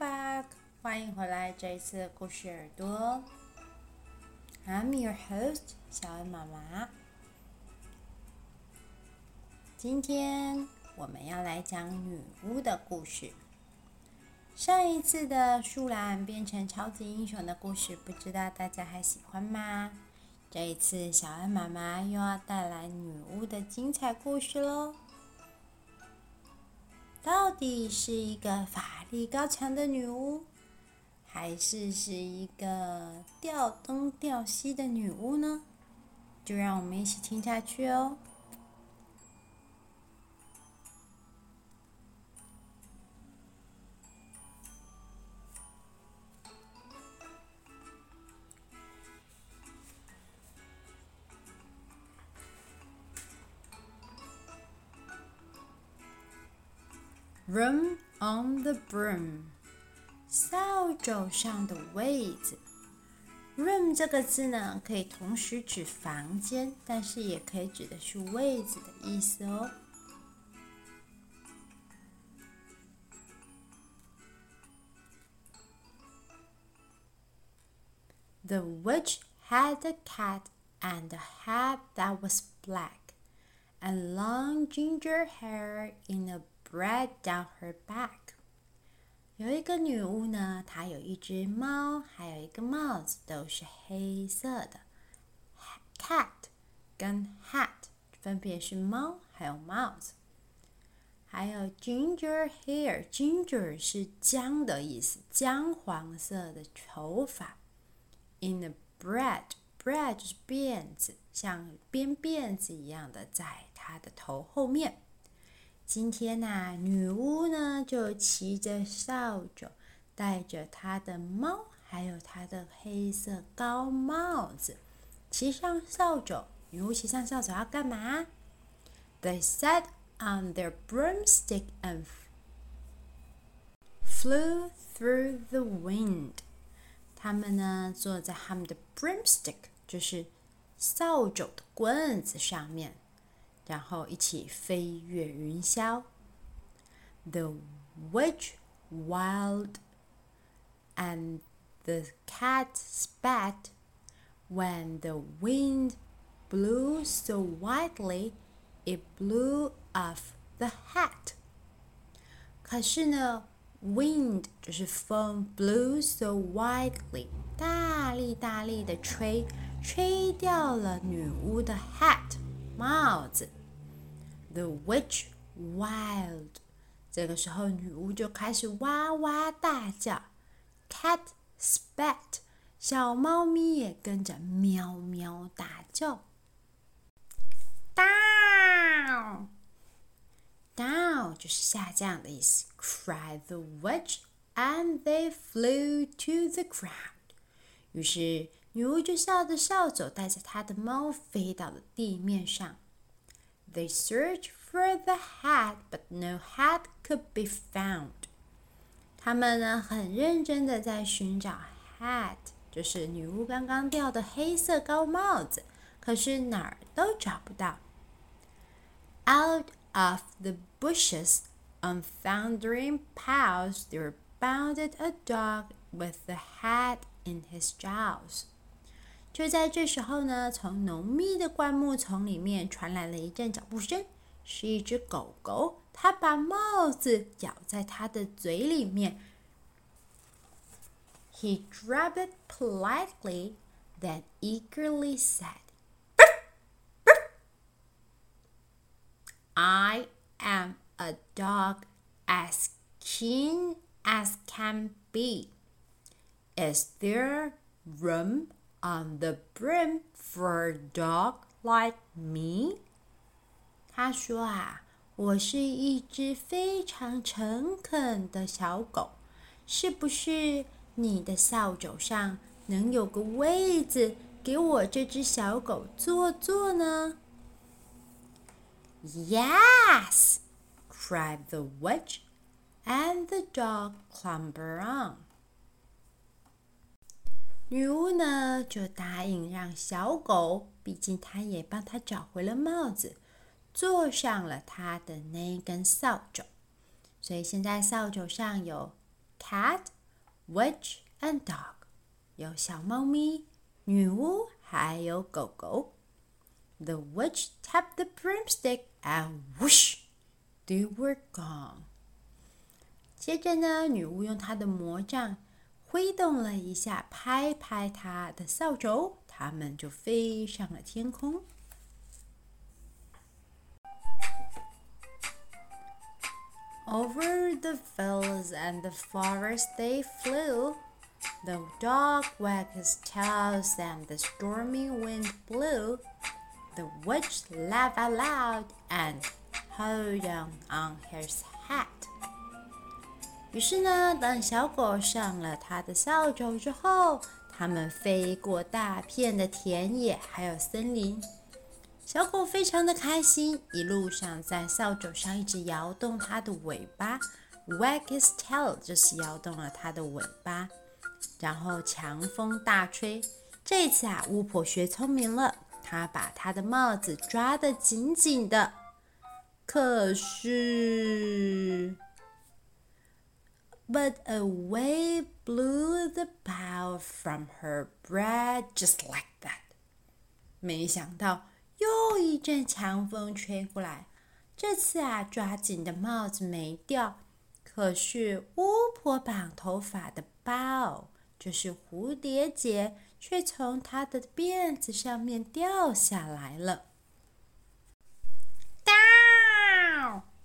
back，欢迎回来这一次的故事耳朵。I'm your host，小恩妈妈。今天我们要来讲女巫的故事。上一次的树懒变成超级英雄的故事，不知道大家还喜欢吗？这一次小恩妈妈又要带来女巫的精彩故事喽。到底是一个法力高强的女巫，还是是一个吊东吊西的女巫呢？就让我们一起听下去哦。Room on the broom，扫帚上的位子。Room 这个字呢，可以同时指房间，但是也可以指的是位子的意思哦。The witch had a cat and a hat that was black, and long ginger hair in a Bread down her back。有一个女巫呢，她有一只猫，还有一个帽子，都是黑色的。Cat 跟 hat 分别是猫还有帽子。还有 ginger hair，ginger 是姜的意思，姜黄色的头发。In the bread，bread 是辫子，像编辫子一样的，在她的头后面。今天呐，女巫呢就骑着扫帚，带着她的猫，还有她的黑色高帽子，骑上扫帚。女巫骑上扫帚要干嘛？They sat on their broomstick and flew through the wind。他们呢坐在他们的 broomstick，就是扫帚的棍子上面。然后一起飞越云霄。The witch wailed, and the cat spat when the wind blew so wildly it blew off the hat. 可是呢，wind 就是风，blew so wildly 大力大力的吹，吹掉了女巫的 hat 帽子。 The witch wild，这个时候女巫就开始哇哇大叫。Cat spat，小猫咪也跟着喵喵大叫。Down，down 就是下降的意思。Cried the witch，and they flew to the ground。于是女巫就笑着笑走，带着她的猫飞到了地面上。They searched for the hat, but no hat could be found. 他们呢很认真的在寻找 hat，就是女巫刚刚掉的黑色高帽子，可是哪儿都找不到。Out of the bushes, on thundering paws, there bounded a dog with the hat in his jaws. 就在这时候呢，从浓密的灌木丛里面传来了一阵脚步声，是一只狗狗，它把帽子咬在它的嘴里面。He grabbed it politely, then eagerly said, "I am a dog as keen as can be. Is there room?" on the brim for a dog like me？他说啊，我是一只非常诚恳的小狗，是不是你的扫帚上能有个位子给我这只小狗坐坐呢？Yes! cried the witch, and the dog clambered on. 女巫呢，就答应让小狗，毕竟她也帮她找回了帽子，坐上了她的那根扫帚。所以现在扫帚上有 cat, witch, and dog. 有小猫咪、女巫还有狗狗。The witch tapped the broomstick and whoosh, they were gone. 接着呢，女巫用她的魔杖挥动了一下，拍拍她的扫帚，他们就飞上了天空。Over the fields and the forest they flew. The dog wagged his tail and the stormy wind blew. The witch laughed aloud and held on on his hat. 于是呢，当小狗上了它的扫帚之后，它们飞过大片的田野，还有森林。小狗非常的开心，一路上在扫帚上一直摇动它的尾巴，wag his tail 就是摇动了它的尾巴。然后强风大吹，这次啊，巫婆学聪明了，她把她的帽子抓得紧紧的。可是 ，But away blew the bough from her bread just like that。没想到。又一阵强风吹过来，这次啊，抓紧的帽子没掉，可是巫婆绑头发的包，就是蝴蝶结，却从她的辫子上面掉下来了。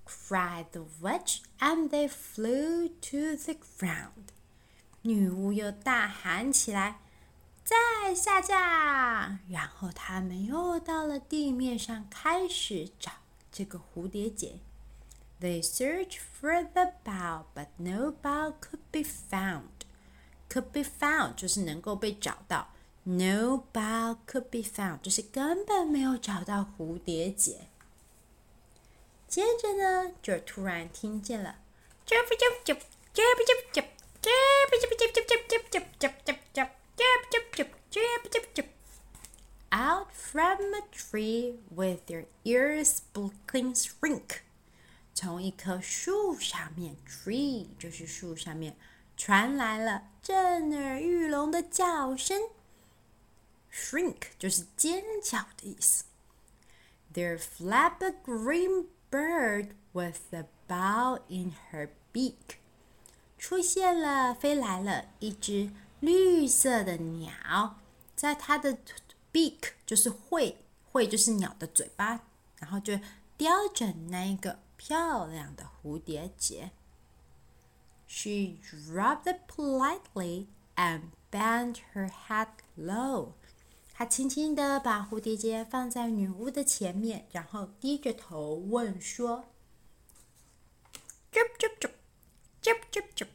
cried the witch, and they flew to the ground. 女巫又大喊起来。再下降，然后他们又到了地面上，开始找这个蝴蝶结。They searched for the bow, but no bow could be found. Could be found 就是能够被找到。No bow could be found 就是根本没有找到蝴蝶结。 接着呢，就突然听见了“啾啾啾啾啾啾啾”。Out from a tree with their ears blinking shrink，从一棵树上面，tree 就是树上面，传来了震耳欲聋的叫声。Shrink 就是尖角的意思。Their flap a green bird with a bow in her beak. 出现了，飞来了一只。绿色的鸟，在它的 beak 就是喙，喙就是鸟的嘴巴，然后就叼着那个漂亮的蝴蝶结。She dropped it politely and bent her head low。 他轻轻地把蝴蝶结放在女巫的前面，然后低着头问说：“Chirp chirp chirp, chirp chirp chirp,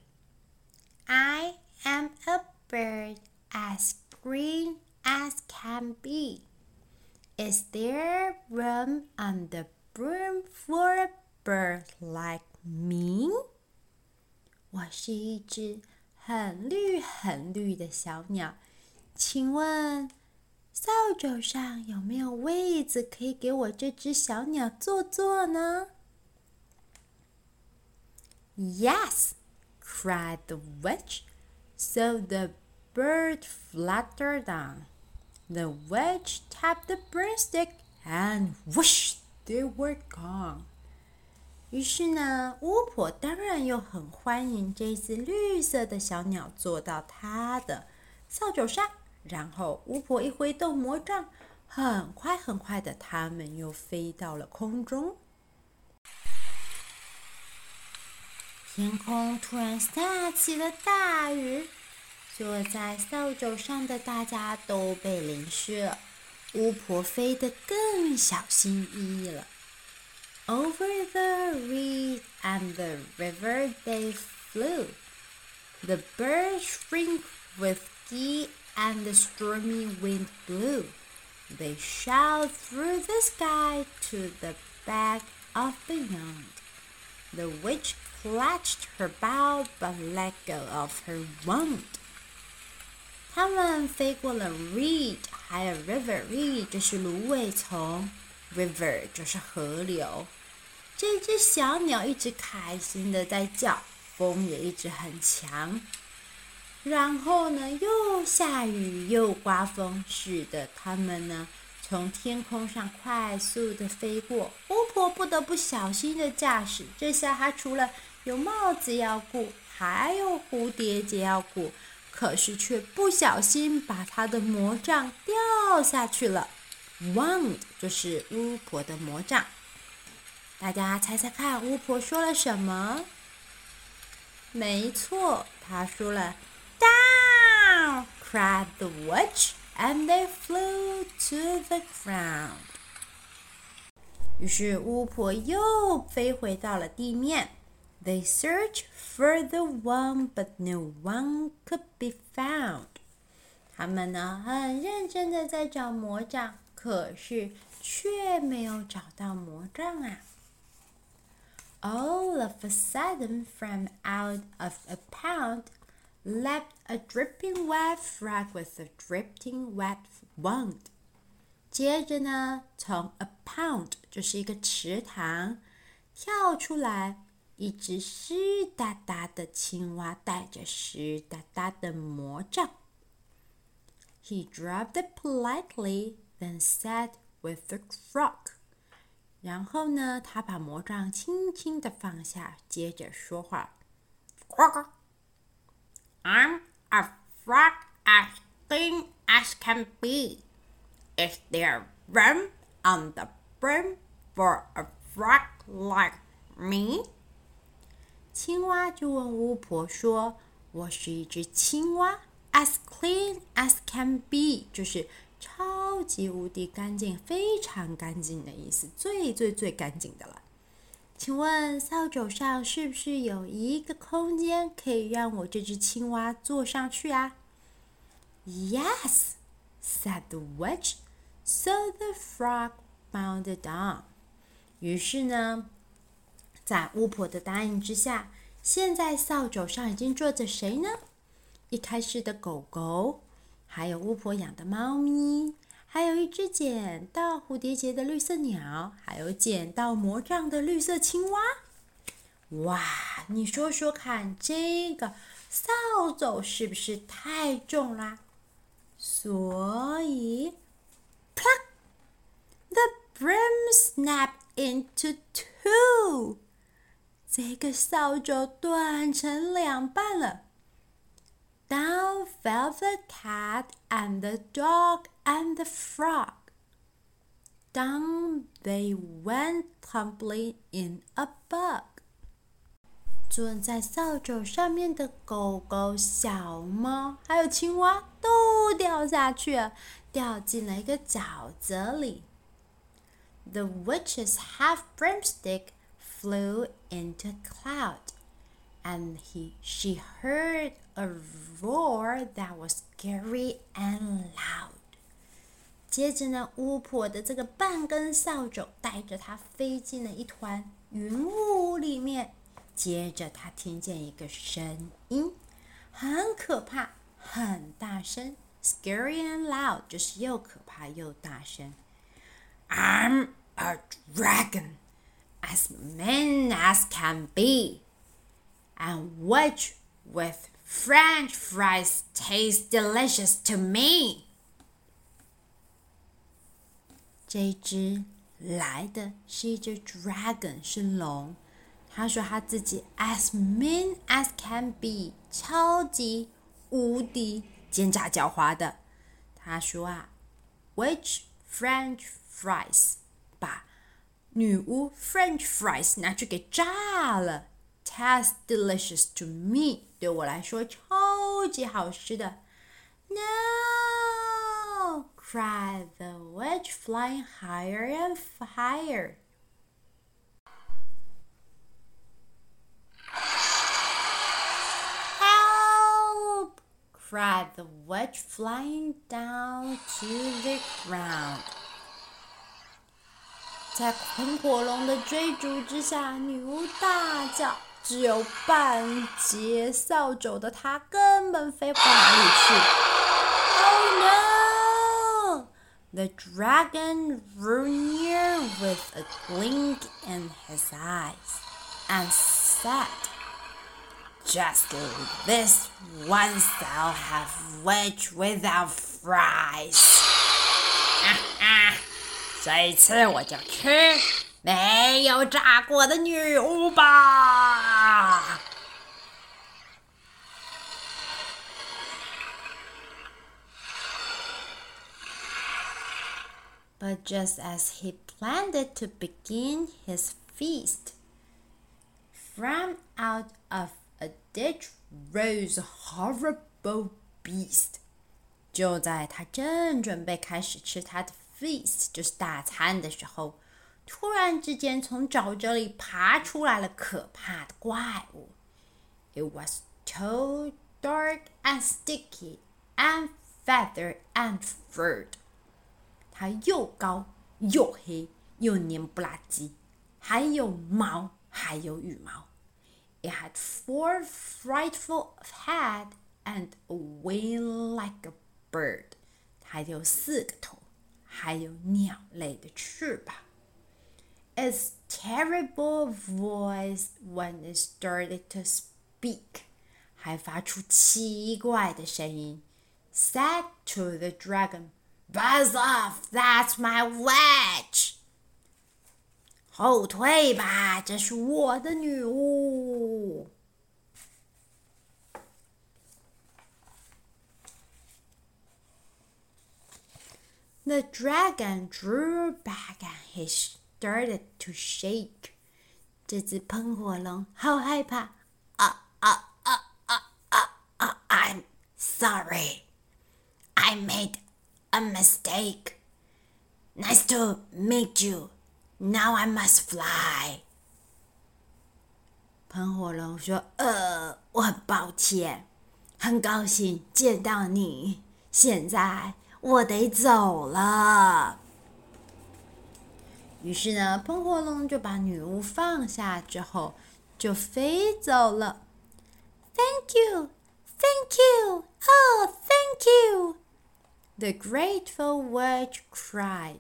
I am a bird as green as can be. Is there room on the broom for a bird like me? 我是一只很绿很绿的小鸟，请问扫帚上有没有位子可以给我这只小鸟坐坐呢？Yes, cried the witch. So the bird fluttered on. The witch tapped the broomstick, and whoosh, they were gone. 于是呢，巫婆当然又很欢迎这只绿色的小鸟坐到她的扫帚上，然后巫婆一挥动魔杖，很快很快的，它们又飞到了空中。天空突然下起了大雨，坐在扫帚上的大家都被淋湿了。巫婆飞得更小心翼翼了。Over the reed and the river they flew. The birds shrink with glee and the stormy wind blew. They shout through the sky to the back of beyond. The witch clutched her bow but let go of her wand. 它们飞过了 reed，还有 river。reed 就是芦苇丛，river 就是河流。这只小鸟一直开心的在叫， 风也一直很强。 然后呢，又下雨又刮风，使得他们呢从天空上快速的飞过。巫婆不得不小心的驾驶。这下她除了有帽子要顾，还有蝴蝶结要顾，可是却不小心把她的魔杖掉下去了。Wand 就是巫婆的魔杖。大家猜猜看，巫婆说了什么？没错，她说了。Down! cried the witch, and they flew to the ground. 于是巫婆又飞回到了地面。They searched for the one, but no one could be found. 他们呢很认真的在找魔杖，可是却没有找到魔杖啊。All of a sudden, from out of a pound, leapt a dripping wet frog with a dripping wet wand。接着呢，从 a pound 就是一个池塘跳出来一只湿哒哒的青蛙，带着湿哒哒的魔杖。He dropped it politely, then said with the frog。然后呢，他把魔杖轻轻地放下，接着说话。呱呱。 I'm a frog as thin as can be. Is there room on the brim for a frog like me? 青蛙就问巫婆说：“我是一只青蛙，as clean as can be，就是超级无敌干净，非常干净的意思，最最最干净的了。” 请问扫帚上是不是有一个空间可以让我这只青蛙坐上去啊？Yes, said the witch. So the frog bounded on. 于是呢，在巫婆的答应之下，现在扫帚上已经坐着谁呢？一开始的狗狗，还有巫婆养的猫咪。还有一只捡到蝴蝶结的绿色鸟，还有捡到魔杖的绿色青蛙。哇，你说说看，这个扫帚是不是太重啦？所以，pluck，the brim snapped into two，这个扫帚断成两半了。Down fell the cat and the dog and the frog. Down they went tumbling in a bug. 坐在扫帚上面的狗狗、小猫还有青蛙都掉下去了，掉进了一个沼泽里。The witch's half broomstick flew into a cloud and he she heard a roar that was scary and loud. 接着呢，巫婆的这个半根扫帚带着她飞进了一团云雾里面。接着她听见一个声音，很可怕，很大声，scary and loud，就是又可怕又大声。I'm a dragon, as mean as can be and which with French fries tastes delicious to me。这只来的是一只 dragon，是龙。他说他自己 as mean as can be，超级无敌奸诈狡猾的。他说啊，which French fries 把女巫 French fries 拿去给炸了。，taste delicious to me，对我来说超级好吃的。No! cried the witch, flying higher and higher. Help! cried the witch, flying down to the ground. 在喷火龙的追逐之下，女巫大叫。只有半截扫帚的他根本飞不到哪里去。Oh no! The dragon drew near with a glint in his eyes and said, Just this once I'll have wedge without fries. 这一次我就吃没有炸过的女巫吧。 But just as he planned to begin his feast, from out of a ditch rose a horrible beast. 就在他正准备开始吃他的 feast，就是大餐的时候，突然之间从沼泽里爬出来了可怕的怪物。It was tall, dark, and sticky, and feathered and furred. 它又高又黑又黏不拉几，还有毛，还有羽毛。It had four frightful head and a wing like a bird。它有四个头，还有鸟类的翅膀。Its terrible voice when it started to speak，还发出奇怪的声音，said to the dragon。 Buzz off! That's my wedge. 后退吧，这是我的女巫。The dragon drew back and he started to shake. 这只喷火龙好害怕。啊啊啊啊啊啊！I'm sorry. I made a mistake. Nice to meet you. Now I must fly. 喷火龙说：“呃，我很抱歉，很高兴见到你。现在我得走了。”于是呢，喷火龙就把女巫放下之后，就飞走了。Thank you, thank you, oh, thank you. The grateful witch cried.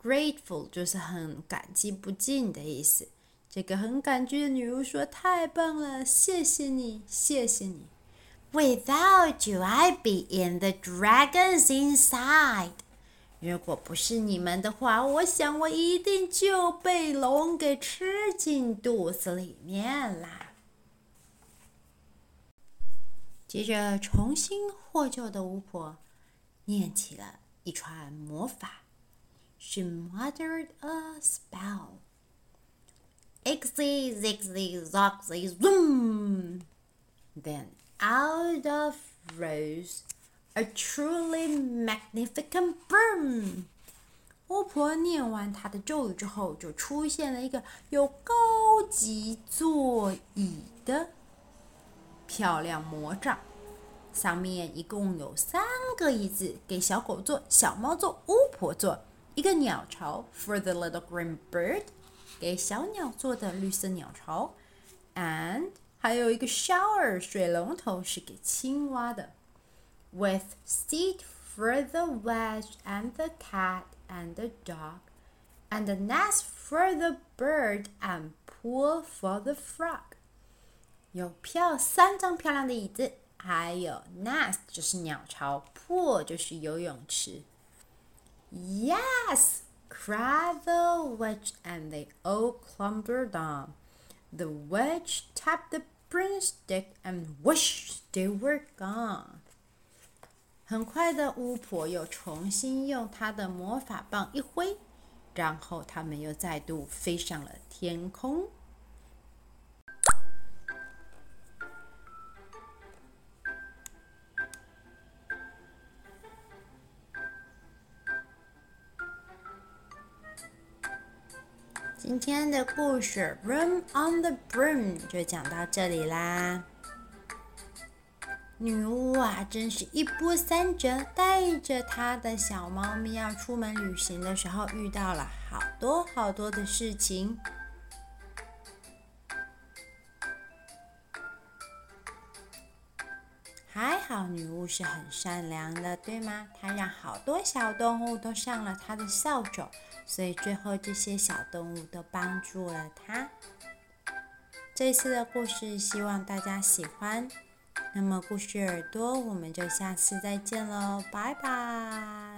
Grateful 就是很感激不尽的意思。这个很感激的女巫说：“太棒了，谢谢你，谢谢你。Without you, I'd be in the dragon's inside. 如果不是你们的话，我想我一定就被龙给吃进肚子里面啦。”接着重新获救的巫婆。念起了一串魔法。She muttered a spell. Ixy, zixy, zoxy, zoom. Then out of rose a truly magnificent broom. 巫婆念完她的咒语之后，就出现了一个有高级座椅的漂亮魔杖。上面一共有三个椅子，给小狗坐、小猫坐、巫婆坐。一个鸟巢，for the little green bird，给小鸟做的绿色鸟巢。And 还有一个 shower 水龙头是给青蛙的。With seat for the wedge and the cat and the dog, and a nest for the bird and pool for the frog。有漂三张漂亮的椅子。还有 nest 就是鸟巢，pool 就是游泳池。Yes, cried the witch, and they all clambered on. The witch tapped the broomstick, and whoosh, they were gone. 很快的，巫婆又重新用她的魔法棒一挥，然后他们又再度飞上了天空。今天的故事《Room on the Broom》就讲到这里啦。女巫啊，真是一波三折，带着她的小猫咪要出门旅行的时候，遇到了好多好多的事情。好女巫是很善良的，对吗？她让好多小动物都上了她的扫帚。所以最后，这些小动物都帮助了她。这次的故事希望大家喜欢。那么故事耳朵，我们就下次再见喽，拜拜。